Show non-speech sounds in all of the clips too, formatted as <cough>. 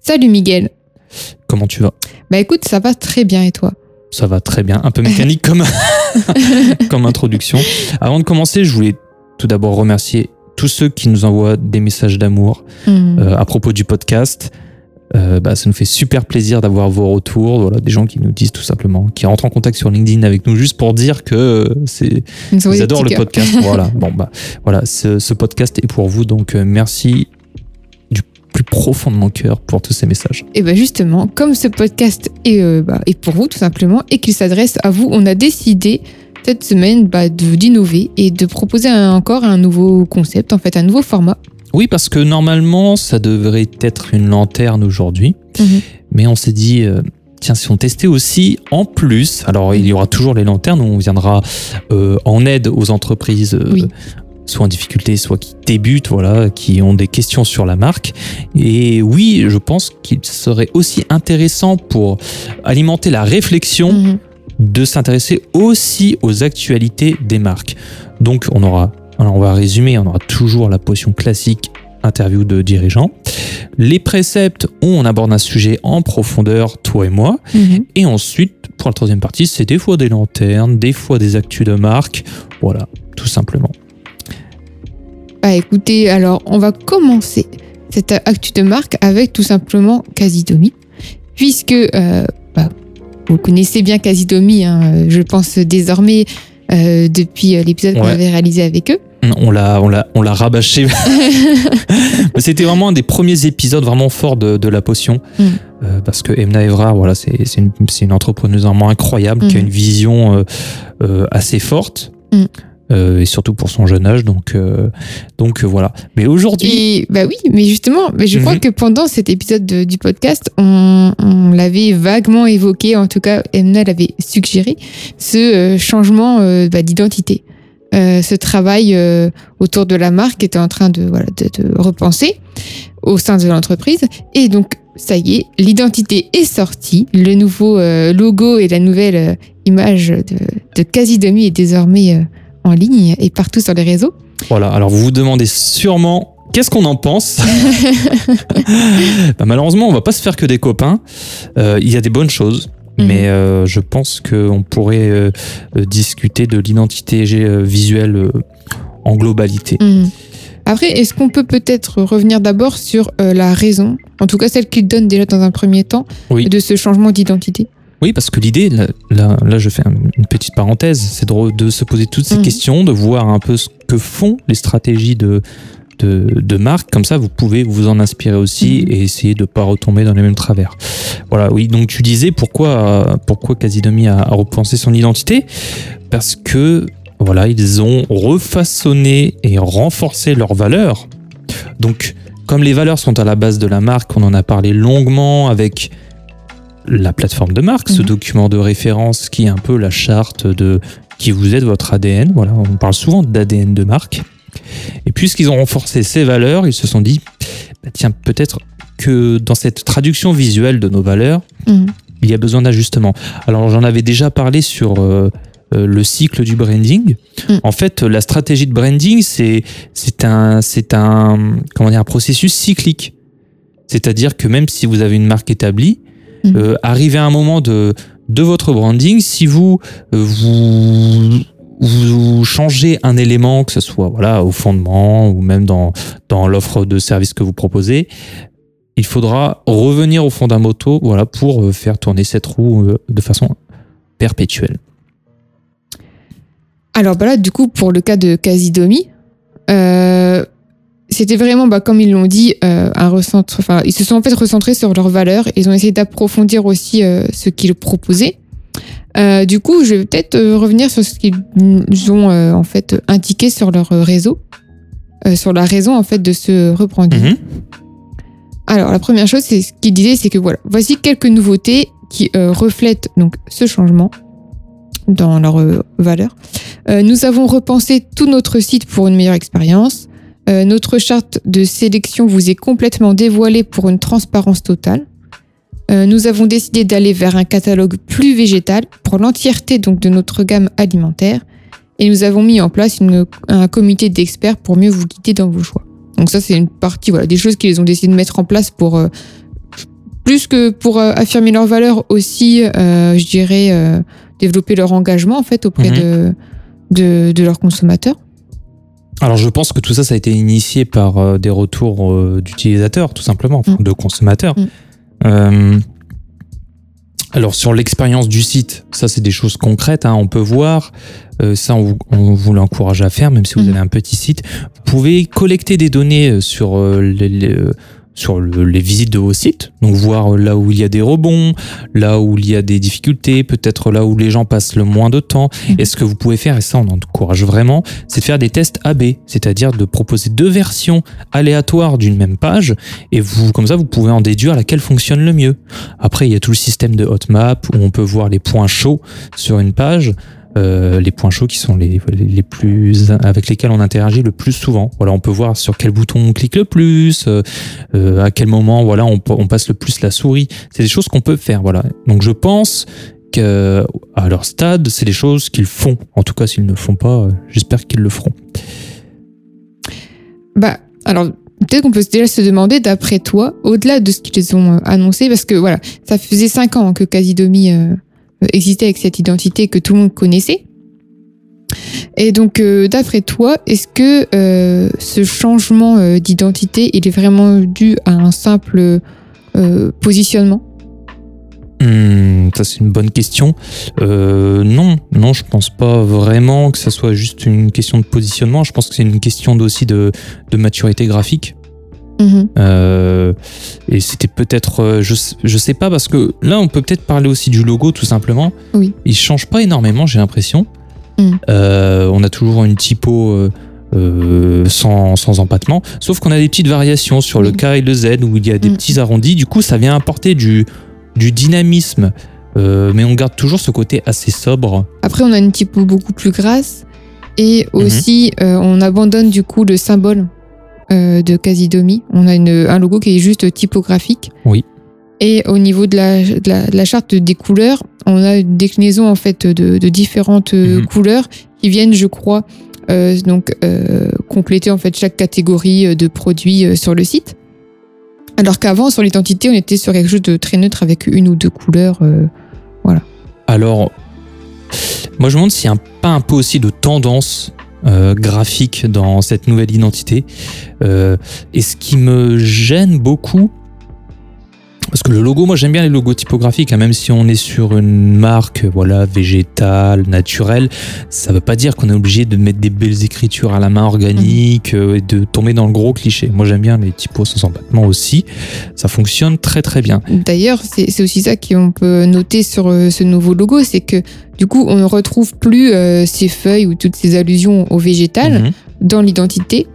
Salut Miguel. Comment tu vas? Bah écoute, ça va très bien et toi? Ça va très bien, un peu mécanique comme, <laughs> comme introduction. Avant de commencer, je voulais tout d'abord remercier tous ceux qui nous envoient des messages d'amour Hmm. euh, à propos du podcast. Euh, bah, ça nous fait super plaisir d'avoir vos retours, voilà, des gens qui nous disent tout simplement, qui rentrent en contact sur LinkedIn avec nous juste pour dire que c'est Ils adorent le podcast. <laughs> voilà, bon bah voilà, ce, ce podcast est pour vous, donc euh, merci plus profond de mon cœur pour tous ces messages. Et bien justement, comme ce podcast est, euh, bah, est pour vous tout simplement et qu'il s'adresse à vous, on a décidé cette semaine bah, d'innover et de proposer un- encore un nouveau concept, en fait un nouveau format. Oui, parce que normalement, ça devrait être une lanterne aujourd'hui, Mhm. mais on s'est dit. euh, Tiens, si on testait aussi en plus, alors il y aura toujours les lanternes où on viendra euh, en aide aux entreprises, euh, Oui. Soit en difficulté, soit qui débutent, voilà, qui ont des questions sur la marque. Et oui, je pense qu'il serait aussi intéressant pour alimenter la réflexion Mhm. de s'intéresser aussi aux actualités des marques. Donc on aura, alors on va résumer, on aura toujours la potion classique interview de dirigeants, les préceptes où on aborde un sujet en profondeur, toi et moi, Mhm. et ensuite pour la troisième partie, c'est des fois des lanternes, des fois des actus de marque, voilà, tout simplement. Bah écoutez, alors on va commencer cette actu de marque avec tout simplement Casidomi, puisque euh, bah, vous connaissez bien Casidomi, hein, je pense désormais euh, depuis euh, l'épisode qu'on avait réalisé avec eux. On l'a, on l'a, on l'a rabâché. <laughs> <laughs> C'était vraiment un des premiers épisodes vraiment forts de, de la potion. Mm. Euh, parce que Emna Evra, voilà, c'est, c'est, une, c'est une entrepreneuse vraiment incroyable qui a Mm. une vision assez forte. Mm. Euh, et surtout pour son jeune âge. Donc, euh, donc euh, voilà. Mais aujourd'hui, bah oui, mais justement, mais je crois Mhm. que pendant cet épisode de- du podcast, on, on l'avait vaguement évoqué, en tout cas, Emna l'avait suggéré, ce changement bah, d'identité. Euh, ce travail euh, autour de la marque était en train de, voilà, de, de repenser au sein de l'entreprise. Et donc, ça y est, l'identité est sortie. Le nouveau euh, logo et la nouvelle image de, de Casidomi est désormais euh, en ligne et partout sur les réseaux. voilà. Alors vous vous demandez sûrement. Qu'est-ce qu'on en pense <laughs> Bah, Malheureusement, on va pas se faire que des copains. Euh, Il y a des bonnes choses, Mhm. mais euh, je pense qu'on pourrait euh, discuter de l'identité visuelle en globalité. Mhm. Après, est-ce qu'on peut peut-être revenir d'abord sur la raison, en tout cas celle qu'il donne déjà dans un premier temps, Oui. de ce changement d'identité? Oui, parce que l'idée, là, là, là, je fais un- une petite parenthèse, c'est de, de se poser toutes ces Mhm. questions, de voir un peu ce que font les stratégies de, de, de marque. Comme ça, vous pouvez vous en inspirer aussi Mhm. et essayer de ne pas retomber dans les mêmes travers. Voilà, oui. Donc, tu disais pourquoi, pourquoi Casidomi a, a repensé son identité? Parce que, voilà, ils ont refaçonné et renforcé leurs valeurs. Donc, comme les valeurs sont à la base de la marque, on en a parlé longuement avec la plateforme de marque, ce Mhm. document de référence qui est un peu la charte de qui vous êtes votre ADN. Voilà, on parle souvent d'ADN de marque. Et puisqu'ils ont renforcé ces valeurs, ils se sont dit, bah, tiens, peut-être que dans cette traduction visuelle de nos valeurs, Mhm. il y a besoin d'ajustement. Alors j'en avais déjà parlé sur euh, euh, le cycle du branding. Mm. En fait, la stratégie de branding, c'est c'est un c'est un comment dire un processus cyclique. C'est-à-dire que même si vous avez une marque établie, Euh, arrivé à un moment de de votre branding, si vous euh, vous vous changez un élément, que ce soit voilà au fondement ou même dans dans l'offre de service que vous proposez, il faudra revenir aux fondamentaux voilà, pour euh, faire tourner cette roue de façon perpétuelle. Alors bah là, du coup, pour le cas de Casidomi, euh, c'était vraiment, bah, comme ils l'ont dit, euh, un recentre. Enfin, ils se sont en fait recentrés sur leurs valeurs. Ils ont essayé d'approfondir aussi euh, ce qu'ils proposaient. Euh, du coup, je vais peut-être euh, revenir sur ce qu'ils ont euh, en fait indiqué sur leur réseau, euh, sur la raison en fait de ce rebranding. Mhm. Alors, la première chose, c'est ce qu'ils disaient, c'est que voilà, voici quelques nouveautés qui euh, reflètent donc ce changement dans leurs valeurs. Euh, nous avons repensé tout notre site pour une meilleure expérience. Euh, notre charte de sélection vous est complètement dévoilée pour une transparence totale. Euh, nous avons décidé d'aller vers un catalogue plus végétal pour l'entièreté donc de notre gamme alimentaire. Et nous avons mis en place une- un comité d'experts pour mieux vous guider dans vos choix. Donc ça, c'est une partie voilà, des choses qu'ils ont décidé de mettre en place pour euh, plus que pour affirmer leurs valeurs aussi, euh, je dirais, euh, développer leur engagement en fait auprès Mhm. de, de, de leurs consommateurs. Alors je pense que tout ça, ça a été initié par euh, des retours euh, d'utilisateurs, tout simplement, Mm. de consommateurs. Mm. Euh, alors sur l'expérience du site, ça c'est des choses concrètes, hein, on peut voir, euh, ça on, vous- l'encourage à faire, même si vous Mm. avez un petit site. Vous pouvez collecter des données sur les, les, euh, sur le- les visites de vos sites, donc voir euh, là où il y a des rebonds, là où il y a des difficultés, peut-être là où les gens passent le moins de temps. Mhm. Et ce que vous pouvez faire, et ça on encourage vraiment, c'est de faire des tests AB, c'est-à-dire de proposer deux versions aléatoires d'une même page, et vous, comme ça, vous pouvez en déduire laquelle fonctionne le mieux. Après, il y a tout le système de hotmap où on peut voir les points chauds sur une page. Euh, les points chauds qui sont les, les plus avec lesquels on interagit le plus souvent. Voilà, on peut voir sur quel bouton on clique le plus, euh, euh, à quel moment voilà on, passe le plus la souris. C'est des choses qu'on peut faire. Voilà. Donc je pense que à leur stade, c'est des choses qu'ils font. En tout cas, s'ils ne font pas, j'espère qu'ils le feront. Bah, alors, peut-être qu'on peut déjà se demander, d'après toi, au-delà de ce qu'ils ont annoncé, parce que voilà, ça faisait cinq ans que Casidomi existait avec cette identité que tout le monde connaissait. Et donc, euh, d'après toi, est-ce que euh, ce changement euh, d'identité, il est vraiment dû à un simple positionnement? Hmm, ça c'est une bonne question. Non, non, je pense pas vraiment que ça soit juste une question de positionnement. Je pense que c'est une question aussi de maturité graphique. Mhm. Euh, et c'était peut-être, euh, je, je sais pas, parce que là, on peut peut-être parler aussi du logo, tout simplement. Oui. Il change pas énormément, j'ai l'impression. Mm. Euh, on a toujours une typo euh, sans, sans empattement, sauf qu'on a des petites variations sur le. K et le Z où il y a des Mm. petits arrondis. Du coup, ça vient apporter du, du dynamisme, mais on garde toujours ce côté assez sobre. Après, on a une typo beaucoup plus grasse. Et aussi, on abandonne du coup le symbole euh, de Casidomi. On a une, un logo qui est juste typographique. Oui. Et au niveau de la, de la, de la charte des couleurs, on a une déclinaison en fait de, de différentes euh, Mhm. couleurs qui viennent, je crois, euh, donc euh, compléter en fait chaque catégorie de produits sur le site. Alors qu'avant, sur l'identité, on était sur quelque chose de très neutre avec une ou deux couleurs. euh, Alors, moi je me demande s'il n'y a pas un peu aussi de tendance euh, graphique dans cette nouvelle identité. Euh, et ce qui me gêne beaucoup, parce que le logo, moi j'aime bien les logos typographiques, hein, même si on est sur une marque voilà végétale, naturelle, ça veut pas dire qu'on est obligé de mettre des belles écritures à la main organiques euh, et de tomber dans le gros cliché. Moi j'aime bien les typos sans empattement aussi, ça fonctionne très très bien. D'ailleurs, c'est aussi ça qu'on peut noter sur euh, ce nouveau logo, c'est que du coup, on ne retrouve plus euh, ces feuilles ou toutes ces allusions au végétal Mhm. dans l'identité,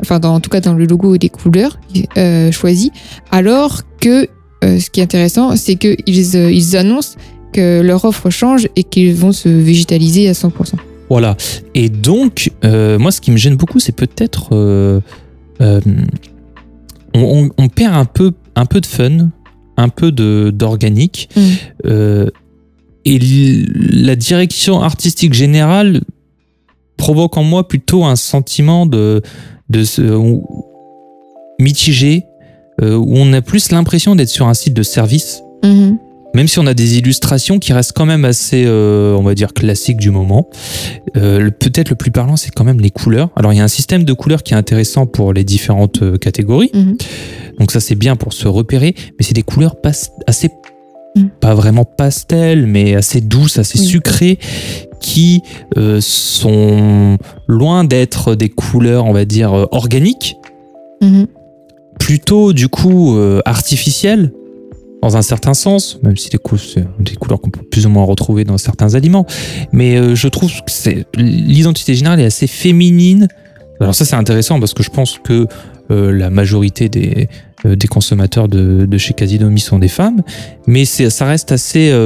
enfin dans, en tout cas dans le logo et les couleurs euh, choisies, alors que ce qui est intéressant, c'est qu'ils euh, ils annoncent que leur offre change et qu'ils vont se végétaliser à 100%. Voilà. Et donc, euh, moi, ce qui me gêne beaucoup, c'est peut-être. euh, euh, on, on- on perd un peu, un peu de fun, un peu d'organique. Mm. Euh, et la direction artistique générale provoque en moi plutôt un sentiment de, de mitigé, euh, où on a plus l'impression d'être sur un site de service Mhm. même si on a des illustrations qui restent quand même assez, euh, on va dire, classiques du moment. Euh, Peut-être le plus parlant, c'est quand même les couleurs. Alors, il y a un système de couleurs qui est intéressant pour les différentes catégories. Mhm. Donc ça, c'est bien pour se repérer. Mais c'est des couleurs pas, assez, Mm. pas vraiment pastel, mais assez douces, assez sucrées, qui euh, sont loin d'être des couleurs, on va dire, organiques Mhm. Plutôt du coup euh, artificielle dans un certain sens, même si des couleurs qu'on peut plus ou moins retrouver dans certains aliments. Mais euh, je trouve que c'est l'identité générale est assez féminine. Alors ça c'est intéressant parce que je pense que euh, la majorité des, euh, des consommateurs de, de chez Casidomi sont des femmes, mais ça reste assez,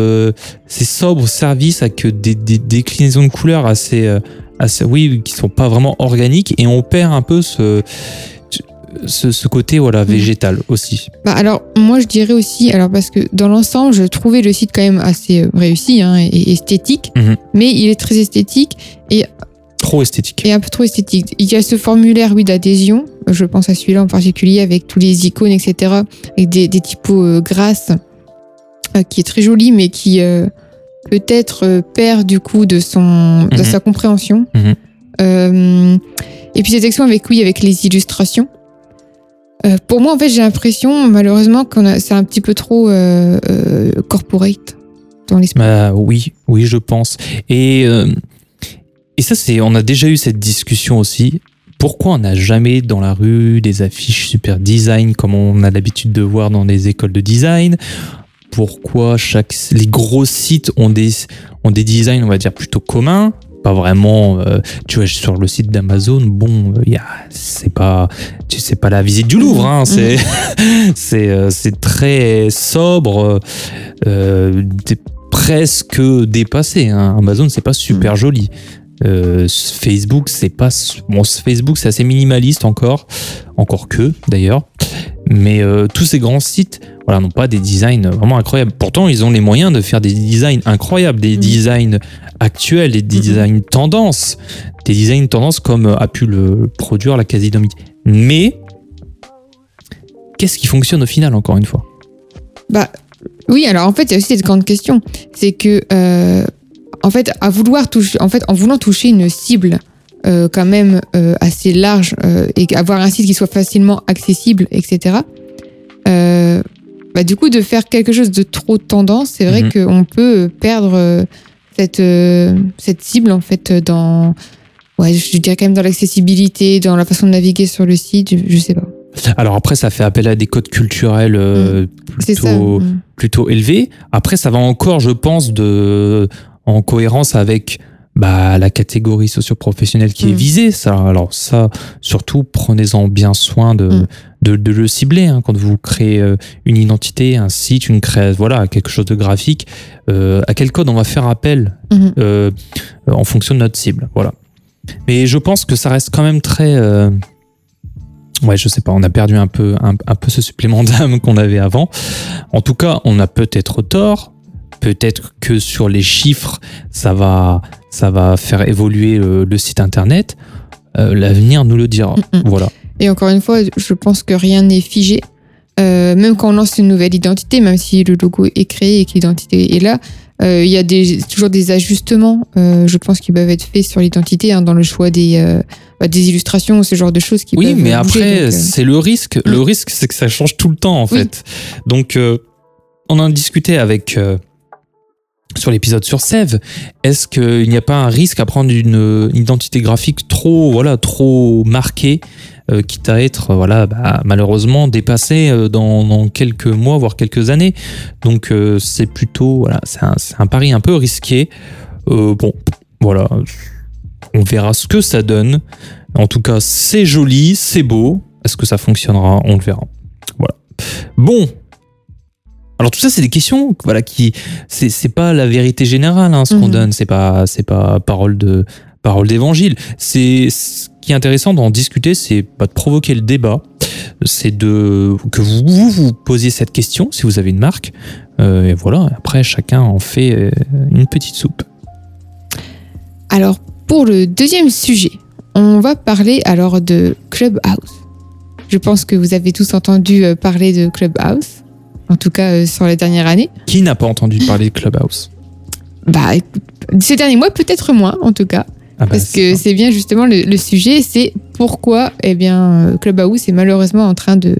c'est sobre service avec des, des déclinaisons de couleurs assez, assez, oui, qui sont pas vraiment organiques et on perd un peu ce ce, ce côté voilà végétal aussi. Bah alors moi je dirais aussi alors parce que dans l'ensemble je trouvais le site quand même assez euh, réussi hein, et, et esthétique Mhm. mais il est très esthétique Trop esthétique. et un peu trop esthétique il y a ce formulaire oui d'adhésion je pense à celui-là en particulier avec tous les icônes etc avec des, des typos euh, grasses euh, qui est très joli mais qui euh, peut-être perd du coup de son de Mhm. sa compréhension Mhm. Et puis cette section avec oui avec les illustrations Euh, pour moi, en fait, j'ai l'impression, malheureusement, a, c'est un petit peu trop euh, euh, corporate dans l'esprit. Bah, oui, oui, je pense. Et, euh, et ça, c'est, on a déjà eu cette discussion aussi. Pourquoi on n'a jamais dans la rue des affiches super design comme on a l'habitude de voir dans des écoles de design? Pourquoi chaque, les gros sites ont des, ont des designs, on va dire, plutôt communs? Pas vraiment euh, tu vois sur le site d'Amazon bon y a c'est pas tu sais pas la visite du Louvre hein, c'est <laughs> c'est euh, c'est très sobre euh, presque dépassé hein. Amazon c'est pas super joli. Euh, Facebook c'est pas bon Facebook c'est assez minimaliste encore encore que d'ailleurs mais euh, tous ces grands sites voilà, n'ont pas des designs vraiment incroyables. Pourtant, ils ont les moyens de faire des designs incroyables, des Mhm. designs actuels, des designs tendances, des designs tendances comme euh, a pu le produire la quasi-domie. Mais qu'est-ce qui fonctionne au final, encore une fois? Bah, oui, alors en fait, il y a aussi cette grande question. C'est que, euh, en fait, à vouloir toucher, en fait, en voulant toucher une cible euh, quand même euh, assez large euh, et avoir un site qui soit facilement accessible, etc. euh, bah, du coup, de faire quelque chose de trop tendance, c'est vrai Mhm. qu'on peut perdre euh, cette, euh, cette cible, en fait, dans. Ouais, je dirais quand même dans l'accessibilité, dans la façon de naviguer sur le site, je, je sais pas. Alors après, ça fait appel à des codes culturels euh, ça. plutôt, Mm. plutôt élevés. Après, ça va encore, je pense, de, en cohérence avec bah, la catégorie socio-professionnelle qui est Mm. visée. Ça, alors ça, surtout, prenez-en bien soin de, Mm. de, de le cibler hein, quand vous créez euh, une identité, un site, une création, voilà, quelque chose de graphique. Euh, à quel code on va faire appel Mhm. euh, en fonction de notre cible. Voilà. Mais je pense que ça reste quand même très. euh, Ouais, je sais pas, on a perdu un peu, un, un peu ce supplément d'âme <laughs> qu'on avait avant. En tout cas, on a peut-être tort. Peut-être que sur les chiffres, ça va, ça va faire évoluer le, le site internet. Euh, L'avenir nous le dira. Mm, mm. Voilà. Et encore une fois, je pense que rien n'est figé. Euh, même quand on lance une nouvelle identité, même si le logo est créé et que l'identité est là, euh, il y a des, toujours des ajustements, euh, je pense, qui peuvent être faits sur l'identité, hein, dans le choix des, euh, bah, des illustrations, ce genre de choses qui Oui, mais après, euh, c'est le risque. Le risque, c'est que ça change tout le temps, en Oui. fait. Donc, euh, on en a discuté avec. Sur l'épisode sur Sève, est-ce qu'il n'y a pas un risque à prendre une, identité graphique trop, voilà, trop marquée, euh, quitte à être, euh, voilà, bah, malheureusement dépassée euh, dans, quelques mois, voire quelques années. Donc, c'est plutôt, voilà, c'est un, un pari un peu risqué. Euh, bon, voilà, on verra ce que ça donne. En tout cas, c'est joli, c'est beau. Est-ce que ça fonctionnera? On le verra. Voilà. Bon. Alors tout ça, c'est des questions, voilà, qui c'est pas la vérité générale, hein, ce qu'on Mhm. donne. C'est pas c'est pas parole de parole d'évangile. C'est ce qui est intéressant d'en discuter, c'est pas de provoquer le débat, c'est de que vous, vous vous posiez cette question si vous avez une marque. Euh, et voilà. Après, chacun en fait euh, une petite soupe. Alors, pour le deuxième sujet, on va parler alors de Clubhouse. Je pense que vous avez tous entendu euh, parler de Clubhouse. En tout cas euh, sur la dernière année. Qui n'a pas entendu parler de Clubhouse? Bah, écoute, ces derniers mois, peut-être moins, en tout cas. Ah bah, Parce que c'est bien justement le, le sujet, c'est pourquoi eh bien, euh, Clubhouse est malheureusement en train de,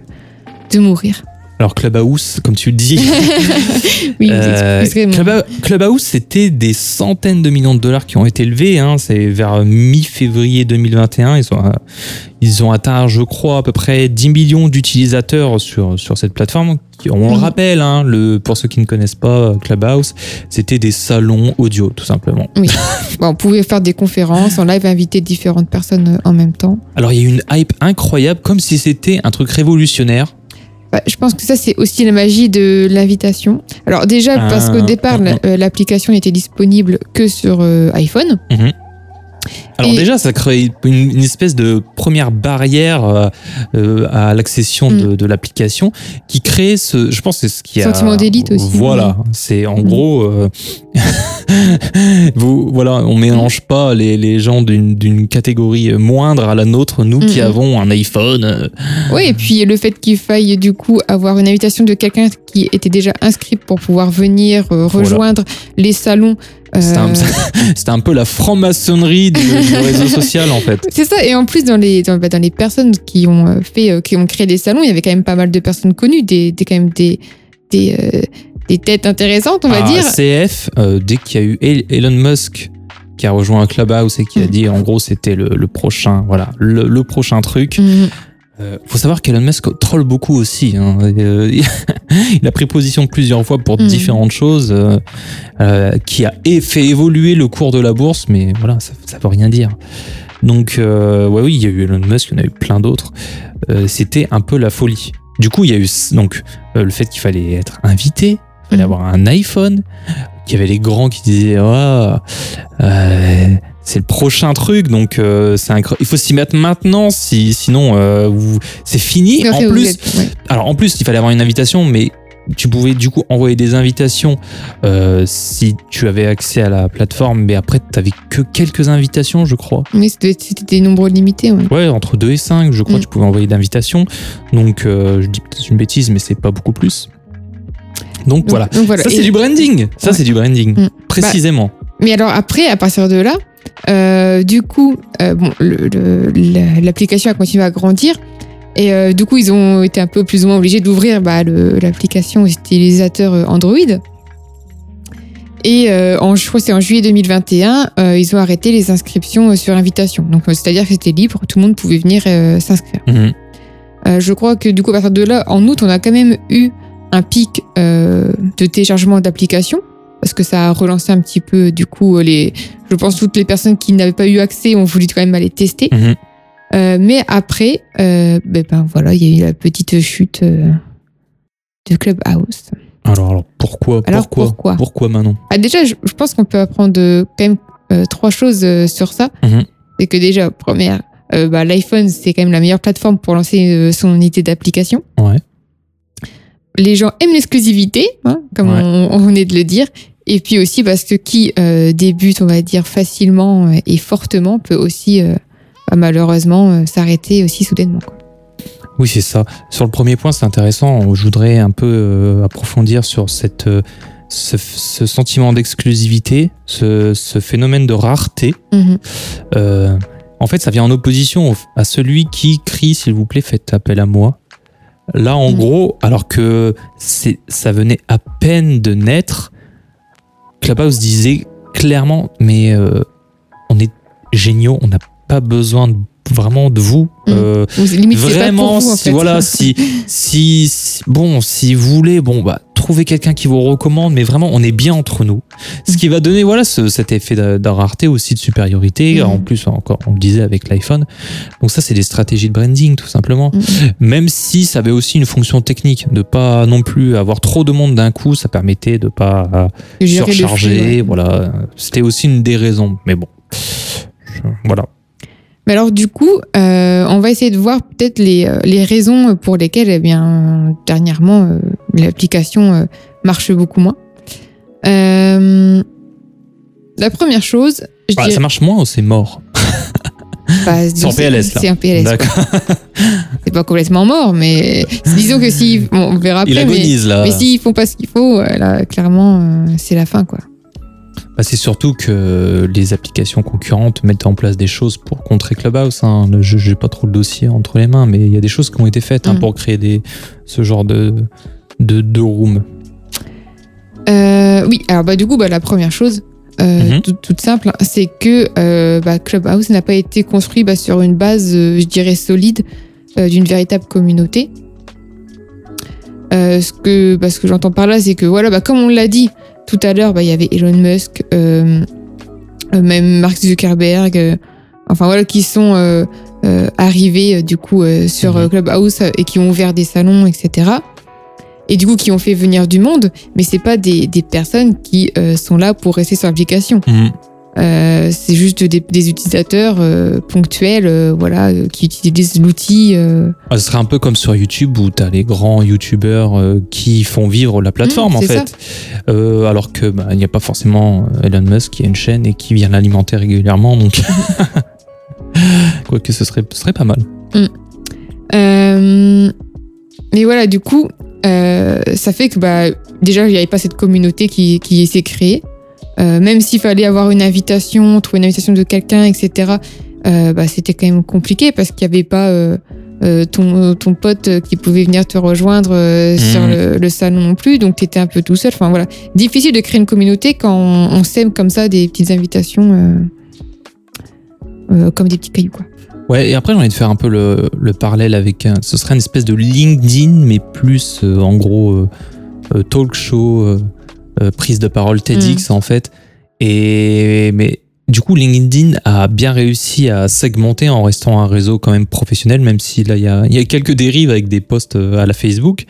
de mourir. Alors Clubhouse, comme tu le dis, <laughs> Oui, euh, Clubhouse, c'était des centaines de millions de dollars qui ont été levés. Hein, c'est vers mi-février 2021. Ils ont, euh, ils ont atteint, je crois, à peu près 10 millions d'utilisateurs sur, sur cette plateforme. On le rappelle, hein, le, pour ceux qui ne connaissent pas Clubhouse, c'était des salons audio, tout simplement. <laughs> Bon, on pouvait faire des conférences en live, inviter différentes personnes euh, en même temps. Alors il y a eu une hype incroyable, comme si c'était un truc révolutionnaire. Bah, je pense que ça, c'est aussi la magie de l'invitation. Alors déjà, Ah, parce qu'au départ, euh, l'application n'était disponible que sur euh, iPhone. Alors Et- déjà, ça crée une, une espèce de première barrière euh, euh, à l'accession Mm. de, de l'application qui crée ce, je pense, c'est ce qui a Sentiment d'élite aussi. Voilà, c'est en Mm. gros, euh, <laughs> vous, voilà, on mélange pas les, les gens d'une catégorie moindre à la nôtre, nous qui Mm, mm. avons un iPhone. euh, Oui, et puis le fait qu'il faille du coup avoir une invitation de quelqu'un qui était déjà inscrit pour pouvoir venir euh, rejoindre les salons. C'était <laughs> un, peu la franc-maçonnerie <laughs> réseau social en fait. C'est ça, et en plus dans les dans, bah, dans les personnes qui ont euh, fait euh, qui ont créé des salons, il y avait quand même pas mal de personnes connues, des, des quand même des des, euh, des têtes intéressantes, on va Ah, dire. CF, euh, dès qu'il y a eu El- Elon Musk qui a rejoint un Clubhouse et qui a Mm. dit en gros c'était le, le prochain, voilà, le, le prochain truc. Mhm. Euh, faut savoir qu'Elon Musk troll beaucoup aussi. hein. Euh, <laughs> il a pris position plusieurs fois pour Mm. différentes choses, euh, euh, qui a fait évoluer le cours de la bourse, mais voilà, ça, ça veut rien dire. Donc, euh, ouais, oui, il y a eu Elon Musk, il y en a eu plein d'autres. C'était un peu la folie. Du coup, il y a eu donc le fait qu'il fallait être invité, il fallait Mhm. avoir un iPhone, qu'il y avait les grands qui disaient euh, c'est le prochain truc, donc euh, c'est il faut s'y mettre maintenant, si, sinon euh, c'est fini. En plus, êtes- ouais. alors en plus, il fallait avoir une invitation, mais tu pouvais du coup envoyer des invitations euh, si tu avais accès à la plateforme, mais après tu n'avais que quelques invitations, je crois. Mais c'était des nombres limités. ouais. Ouais, entre 2 et 5, je crois, Mm. tu pouvais envoyer d'invitations. Donc euh, je dis peut-être une bêtise, mais c'est pas beaucoup plus. Donc, Donc- voilà. donc voilà. Ça, c'est du branding. Ça, Ouais. c'est du branding. Mm. Précisément. Mais alors après, à partir de là, euh, du coup, euh, bon, l'application a continué à grandir. Et euh, du coup, ils ont été un peu plus ou moins obligés d'ouvrir bah, l'application aux utilisateurs Android. Et en, je crois que c'est en juillet 2021, euh, ils ont arrêté les inscriptions sur invitation. Donc, c'est-à-dire que c'était libre, tout le monde pouvait venir s'inscrire. Euh, je crois que du coup, à partir de là, en août, on a quand même eu un pic de téléchargement d'applications parce que ça a relancé un petit peu, du coup, les. Je pense toutes les personnes qui n'avaient pas eu accès ont voulu quand même aller tester. Mhm. Euh, mais après, euh, ben, ben, voilà, il y a eu la petite chute euh, de Clubhouse. Alors, alors, pourquoi Alors, pourquoi pourquoi Pourquoi Manon? Ah, déjà, je, je pense qu'on peut apprendre euh, quand même euh, trois choses euh, sur ça. Mhm. C'est que déjà, première, euh, bah, l'iPhone, c'est quand même la meilleure plateforme pour lancer euh, son unité d'application. Ouais. Les gens aiment l'exclusivité, hein, comme Ouais. on, on venait de le dire. Et puis aussi parce que qui euh, débute, on va dire, facilement euh, et fortement peut aussi, euh, bah, malheureusement, euh, s'arrêter aussi soudainement. quoi. Oui, c'est ça. Sur le premier point, c'est intéressant. Je voudrais un peu approfondir sur cette, ce, ce sentiment d'exclusivité, ce, ce phénomène de rareté. Mhm. Euh, en fait, ça vient en opposition à celui qui crie, s'il vous plaît, faites appel à moi. Là, en Mhm. gros, alors que ça venait à peine de naître, Clubhouse disait clairement, mais euh, on est géniaux, on n'a pas besoin de- vraiment de vous. Mhm. Euh, vraiment pour vous, en si voilà si, <laughs> si si- bon si vous voulez bon bah trouvez quelqu'un qui vous recommande mais vraiment on est bien entre nous ce qui va donner voilà ce- cet effet de, de rareté aussi de supériorité Mm. en plus encore on le disait avec l'iPhone donc ça c'est des stratégies de branding tout simplement Mhm. même si ça avait aussi une fonction technique de pas non plus avoir trop de monde d'un coup ça permettait de pas euh, surcharger ouais. voilà c'était aussi une des raisons mais bon voilà Mais alors du coup, euh, on va essayer de voir peut-être les, euh, les raisons pour lesquelles, eh bien, dernièrement, euh, l'application euh, marche beaucoup moins. Euh, la première chose, je Voilà, dirais- ça marche moins ou c'est mort <laughs> bah, c'est en PLS, là. C'est un PLS. <laughs> c'est pas complètement mort, mais disons que si, bon, on verra après. Il mais, agonise là. mais s'ils font pas ce qu'il faut, euh, là, clairement, c'est la fin, quoi. Bah, c'est surtout que les applications concurrentes mettent en place des choses pour contrer Clubhouse. Hein. Je n'ai pas trop le dossier entre les mains, mais il y a des choses qui ont été faites hein, Mm. pour créer des, ce genre de, de, de room. Euh, oui, alors bah, du coup, bah, la première chose, euh, Mhm. toute, toute simple, hein, c'est que euh, bah, Clubhouse n'a pas été construit bah, sur une base, je dirais, solide d'une véritable communauté. Ce que, bah, ce que j'entends par là, c'est que, voilà, bah, comme on l'a dit tout à l'heure, bah, il y avait Elon Musk, même Mark Zuckerberg, enfin voilà, qui sont arrivés du coup sur Mhm. Clubhouse et qui ont ouvert des salons, etc. Et du coup, qui ont fait venir du monde, mais c'est pas des, des personnes qui euh, sont là pour rester sur l'application. Mhm. Euh, c'est juste des, des utilisateurs euh, ponctuels, voilà, qui utilisent l'outil. Ah, Ce serait un peu comme sur YouTube où tu as les grands YouTubeurs qui font vivre la plateforme Mmh, en fait. Alors que bah, il n'y a pas forcément Elon Musk qui a une chaîne et qui vient l'alimenter régulièrement. Donc, <laughs> quoique ce serait, ce serait pas mal. Euh, mais voilà, du coup, euh, ça fait que bah, déjà, il n'y avait pas cette communauté qui, qui s'est créée. Euh, même s'il fallait avoir une invitation, trouver une invitation de quelqu'un, etc., euh, bah, c'était quand même compliqué parce qu'il n'y avait pas euh, euh, ton, ton pote qui pouvait venir te rejoindre euh, sur le, le salon non plus. Donc, tu étais un peu tout seul. Enfin, voilà. Difficile de créer une communauté quand on, on sème comme ça des petites invitations euh, euh, comme des petits cailloux, quoi. Ouais, et après, j'ai envie de faire un peu le, le parallèle avec un. Ce serait une espèce de LinkedIn, mais plus euh, en gros euh, euh, talk show, euh, euh, prise de parole TEDx en fait. Et mais du coup, LinkedIn a bien réussi à segmenter en restant un réseau quand même professionnel, même si là, il y a, il y a quelques dérives avec des posts euh, à la Facebook.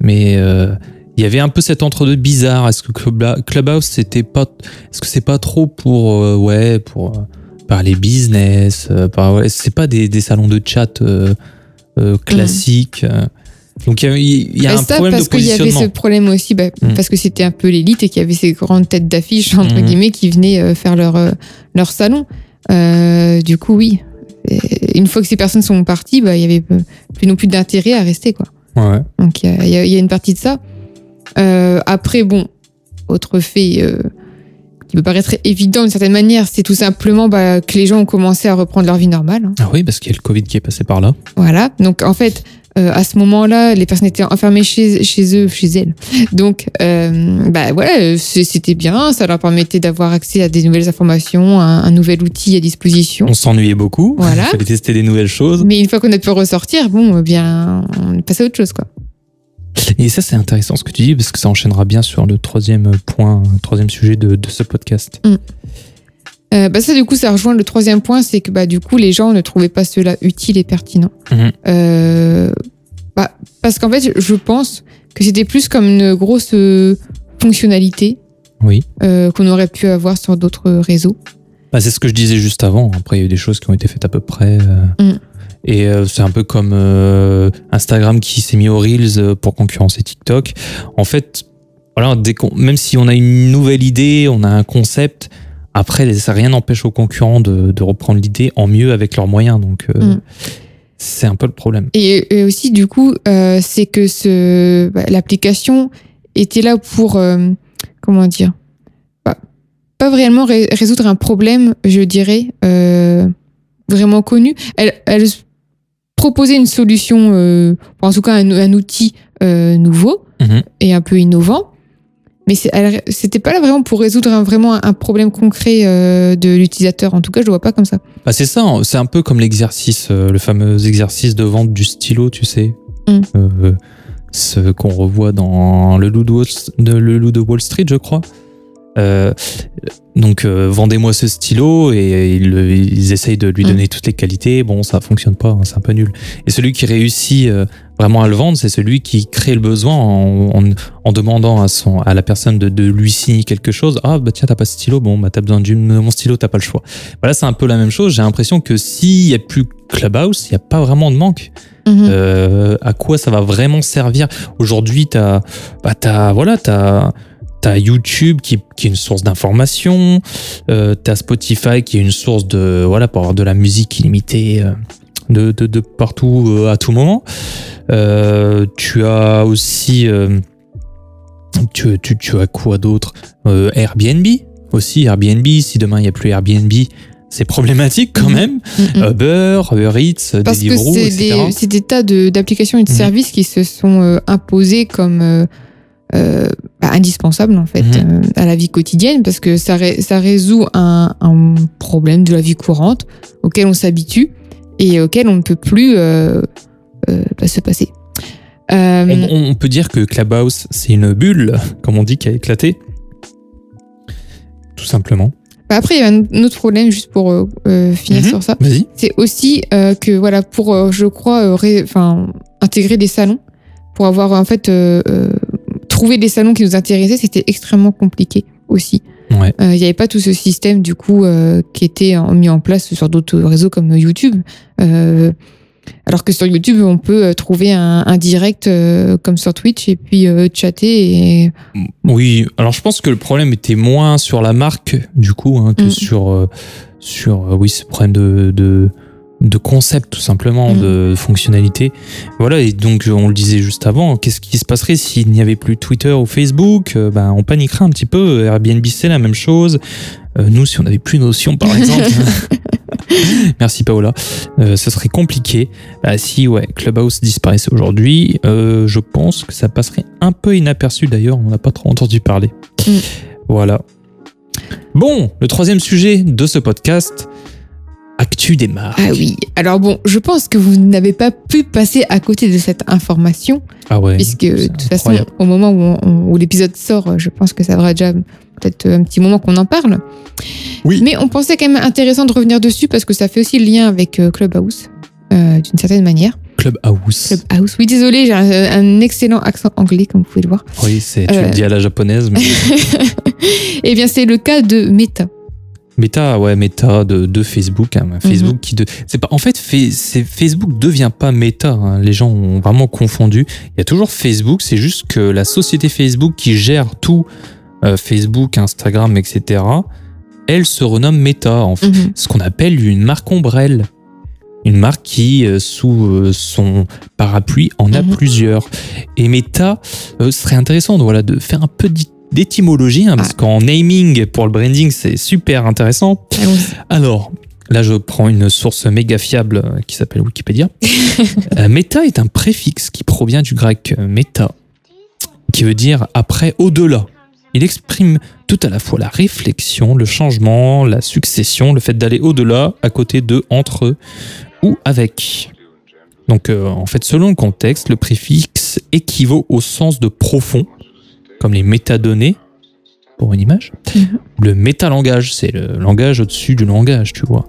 Mais euh, il y avait un peu cet entre-deux bizarre. Est-ce que Clubhouse, c'était pas. Est-ce que c'est pas trop pour. euh, ouais, pour. Euh, parler business, euh, par- ouais, c'est pas des, des salons de chat euh, euh, classiques. euh. Donc il y a, y un ça, problème de parce qu'il y avait ce problème aussi, bah, Mm. parce que c'était un peu l'élite et qu'il y avait ces grandes têtes d'affiche, entre Mhm. guillemets, qui venaient faire leur, leur salon. Euh, du coup, oui. Et une fois que ces personnes sont parties, bah, il y avait plus non plus d'intérêt à rester. Quoi. Ouais. Donc il y a, y une partie de ça. Euh, après, bon, autre fait euh, qui peut paraître évident d'une certaine manière, c'est tout simplement bah, que les gens ont commencé à reprendre leur vie normale. hein. Ah oui, parce qu'il y a le Covid qui est passé par là. Voilà. Donc en fait, euh, à ce moment-là, les personnes étaient enfermées chez, chez eux, chez elles. Donc euh, bah voilà, c'était bien. Ça leur permettait d'avoir accès à des nouvelles informations, un, un nouvel outil à disposition. On s'ennuyait beaucoup. Voilà. <laughs> Il fallait tester des nouvelles choses. Mais une fois qu'on a pu ressortir, bon, eh bien, on est passé à autre chose, quoi. Et ça, c'est intéressant ce que tu dis, parce que ça enchaînera bien sur le troisième point, troisième sujet de, de ce podcast. Euh, bah ça, du coup, ça rejoint le troisième point, c'est que bah du coup, les gens ne trouvaient pas cela utile et pertinent. Mhm. Euh, bah, parce qu'en fait, je pense que c'était plus comme une grosse euh, fonctionnalité Oui. qu'on aurait pu avoir sur d'autres réseaux. Bah, c'est ce que je disais juste avant. Après, il y a eu des choses qui ont été faites à peu près. Mm. Et euh, c'est un peu comme euh, Instagram qui s'est mis aux Reels euh, pour concurrencer TikTok. En fait, voilà, dès même si on a une nouvelle idée, on a un concept, après, ça rien n'empêche aux concurrents de, de reprendre l'idée en mieux avec leurs moyens. Donc, euh, Mm. c'est un peu le problème. Et, et aussi, du coup, euh, c'est que ce, bah, l'application était là pour, euh, comment dire, pas, pas vraiment ré- résoudre un problème, je dirais, vraiment connu. Elle, elle proposait une solution, euh, en tout cas un, un outil euh, nouveau Mhm. et un peu innovant. Mais c'était pas là vraiment pour résoudre un, vraiment un problème concret euh, de l'utilisateur. En tout cas, je le vois pas comme ça. Bah, c'est ça, c'est un peu comme l'exercice, le fameux exercice de vente du stylo, tu sais. Mm. Ce qu'on revoit dans le loup de Wall, de- le loup de Wall Street, je crois. Euh, donc, euh, vendez-moi ce stylo et ils, ils essayent de lui Mm. donner toutes les qualités. Bon, ça fonctionne pas, hein, c'est un peu nul. Et celui qui réussit euh, vraiment à le vendre, c'est celui qui crée le besoin en, en, en demandant à, son, à la personne de, de lui signer quelque chose. Ah, bah tiens, t'as pas de stylo, bon, bah t'as besoin de mon stylo, t'as pas le choix. Voilà, c'est un peu la même chose. J'ai l'impression que s'il y a plus Clubhouse, il n'y a pas vraiment de manque. Mhm. Euh, à quoi ça va vraiment servir? Aujourd'hui, tu as, bah, t'as- voilà, t'as, t'as YouTube qui, qui est une source d'information, euh, tu as Spotify qui est une source de, voilà, pour avoir de la musique illimitée euh, de, de, de partout euh, à tout moment. Euh, tu as aussi. euh, tu, tu, tu as quoi d'autre? Euh, Airbnb aussi. Airbnb, si demain il n'y a plus Airbnb, c'est problématique quand Mhm. même. Mm, mm. Uber, Uber Eats, Parce Deliveroo, c'est etc. des, c'est des tas de- d'applications et de Mhm. services qui se sont euh, imposés comme euh, bah, indispensables en fait Mhm. euh, à la vie quotidienne parce que ça, ré- ça résout un, un problème de la vie courante auquel on s'habitue et auquel on ne peut plus euh, bah, se passer. On, peut dire que Clubhouse, c'est une bulle, comme on dit, qui a éclaté. Tout simplement. bah, après, il y a un autre problème juste pour finir Mhm. sur ça. C'est aussi que voilà pour je crois ré- intégrer des salons pour avoir en fait euh, euh, trouver des salons qui nous intéressaient c'était extrêmement compliqué aussi Ouais. Euh, il n'y avait pas tout ce système du coup euh, qui était mis en place sur d'autres réseaux comme YouTube Euh, alors que sur YouTube on peut trouver un, un direct comme sur Twitch et puis chatter et Oui, alors je pense que le problème était moins sur la marque, du coup, hein, que Mm. sur, sur oui, ce problème de, de, de concept, tout simplement, Mm. de fonctionnalité. Voilà, et donc on le disait juste avant, qu'est-ce qui se passerait s'il n'y avait plus Twitter ou Facebook Euh, ben, On paniquerait un petit peu. Airbnb, c'est la même chose. Euh, nous, si on n'avait plus Notion, par exemple. <laughs> Merci Paola. Euh, ça serait compliqué. Bah, si ouais, Clubhouse disparaissait aujourd'hui, euh, je pense que ça passerait un peu inaperçu d'ailleurs, on n'a pas trop entendu parler. Mm. Voilà. Bon, le troisième sujet de ce podcast, Actu des marques. ah oui alors bon je pense que vous n'avez pas pu passer à côté de cette information Ah ouais. puisque de toute façon, au moment où, on- où l'épisode sort, je pense que ça fera déjà peut-être un petit moment qu'on en parle. Oui. Mais on pensait quand même intéressant de revenir dessus parce que ça fait aussi le lien avec euh, Clubhouse, euh, d'une certaine manière. Clubhouse. Clubhouse, oui, désolé, j'ai un, un excellent accent anglais, comme vous pouvez le voir. Oui, c'est, tu Euh. le dis à la japonaise, mais <laughs> Eh bien, c'est le cas de Meta. Meta, ouais, Meta de, de Facebook, hein, Facebook Mhm. qui de, c'est pas, en fait, Facebook devient pas Meta. hein, les gens ont vraiment confondu. Il y a toujours Facebook, c'est juste que la société Facebook qui gère tout, euh, Facebook, Instagram, etc. Elle se renomme Meta, en fait, Mhm. ce qu'on appelle une marque ombrelle. Une marque qui, euh, sous euh, son parapluie, en a Mhm. plusieurs. Et Meta, ce serait intéressant de, voilà, de faire un d'é- d'étymologie, hein, parce qu'en naming, pour le branding, c'est super intéressant. Alors, là, je prends une source méga fiable euh, qui s'appelle Wikipédia. <laughs> Euh, méta est un préfixe qui provient du grec euh, méta, qui veut dire après, au-delà. Il exprime tout à la fois la réflexion, le changement, la succession, le fait d'aller au-delà, à côté de, entre ou avec. Donc, euh, en fait, selon le contexte, le préfixe équivaut au sens de profond, comme les métadonnées pour une image. Mhm. Le métalangage, c'est le langage au-dessus du langage, tu vois.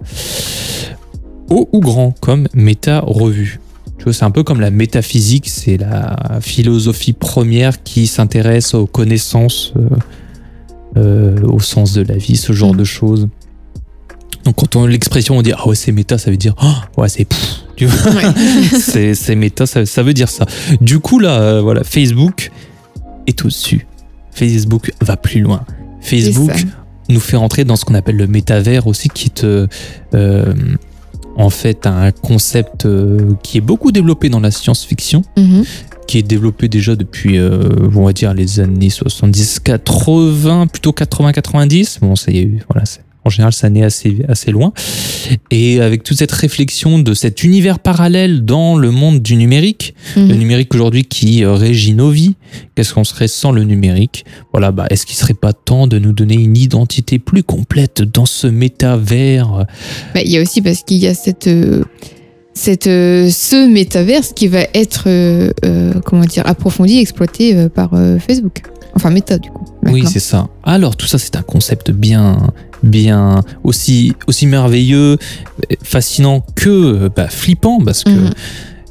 Haut ou grand, comme méta-revue. Tu vois, c'est un peu comme la métaphysique, c'est la philosophie première qui s'intéresse aux connaissances, euh, euh, au sens de la vie, ce genre Mhm. de choses. Donc quand on l'expression on dit ah ouais c'est méta, ça veut dire ah ouais c'est tu vois Ouais. <laughs> c'est c'est méta, ça, ça veut dire ça. Du coup, là, euh, voilà, Facebook est au-dessus. Facebook va plus loin. Facebook ça. nous fait rentrer dans ce qu'on appelle le métavers aussi, qui est euh, euh, en fait un concept euh, qui est beaucoup développé dans la science-fiction, Mhm. qui est développé déjà depuis, euh, on va dire, les années 70-80, plutôt 80-90. Bon, c'est voilà, c'est- en général, ça naît assez, assez loin. Et avec toute cette réflexion de cet univers parallèle dans le monde du numérique, le Mhm. numérique aujourd'hui qui régit nos vies, qu'est-ce qu'on serait sans le numérique? Voilà, bah, est-ce qu'il serait pas temps de nous donner une identité plus complète dans ce métavers? Bah, il y a aussi parce qu'il y a cette, euh, cette, euh, ce métaverse qui va être euh, euh, comment dire, approfondi, exploité par Facebook. Enfin, Meta, du coup. Oui, c'est ça. Alors, tout ça, c'est un concept bien, bien aussi, aussi merveilleux, fascinant que bah, flippant, parce que Mhm.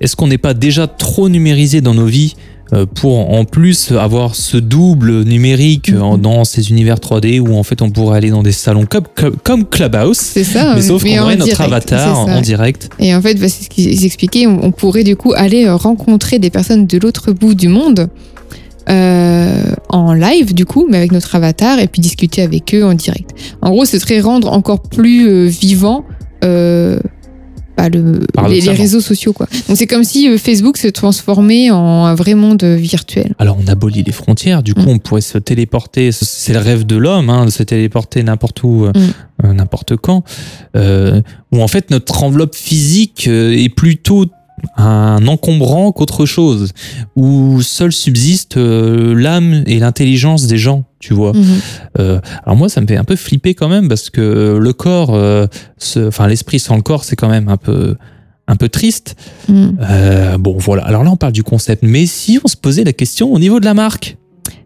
est-ce qu'on n'est pas déjà trop numérisé dans nos vies euh, pour en plus avoir ce double numérique euh, Mhm. dans ces univers 3D où en fait on pourrait aller dans des salons comme, comme, Clubhouse C'est ça. mais sauf qu'on aurait notre direct, avatar en direct Et en fait, bah, c'est ce qu'ils expliquaient. On, on pourrait du coup aller euh, rencontrer des personnes de l'autre bout du monde euh, en live, du coup, mais avec notre avatar, et puis discuter avec eux en direct. En gros, ce serait rendre encore plus euh, vivant euh, bah, le, les, réseaux sociaux. Quoi. Donc c'est comme si Facebook se transformait en un vrai monde virtuel. Alors on abolit les frontières, du coup Mm. on pourrait se téléporter, c'est le rêve de l'homme, hein, de se téléporter n'importe où, Mm. n'importe quand, où en fait notre enveloppe physique est plutôt un encombrant qu'autre chose, où seul subsiste euh, l'âme et l'intelligence des gens, tu vois. Mhm. Euh, alors moi, ça me fait un peu flipper quand même parce que le corps, euh, enfin l'esprit sans le corps, c'est quand même un peu, un peu triste. Mhm. Bon, voilà. Alors là, on parle du concept, mais si on se posait la question au niveau de la marque,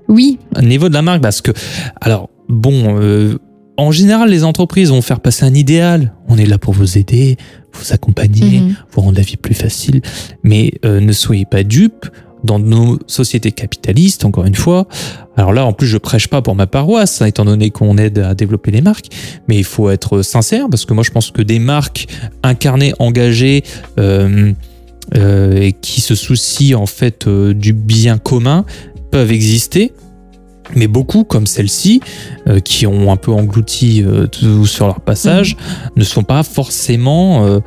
Oui, au niveau de la marque, parce que, alors bon. en général, les entreprises vont faire passer un idéal. On est là pour vous aider, vous accompagner, Mhm. vous rendre la vie plus facile. Mais euh, ne soyez pas dupes dans nos sociétés capitalistes, encore une fois. Alors là, en plus, je prêche pas pour ma paroisse, hein, étant donné qu'on aide à développer les marques. Mais il faut être sincère, parce que moi, je pense que des marques incarnées, engagées, euh, euh, et qui se soucient en fait euh, du bien commun peuvent exister. Mais beaucoup, comme celle-ci, euh, qui ont un peu englouti euh, tout sur leur passage, ne sont pas forcément,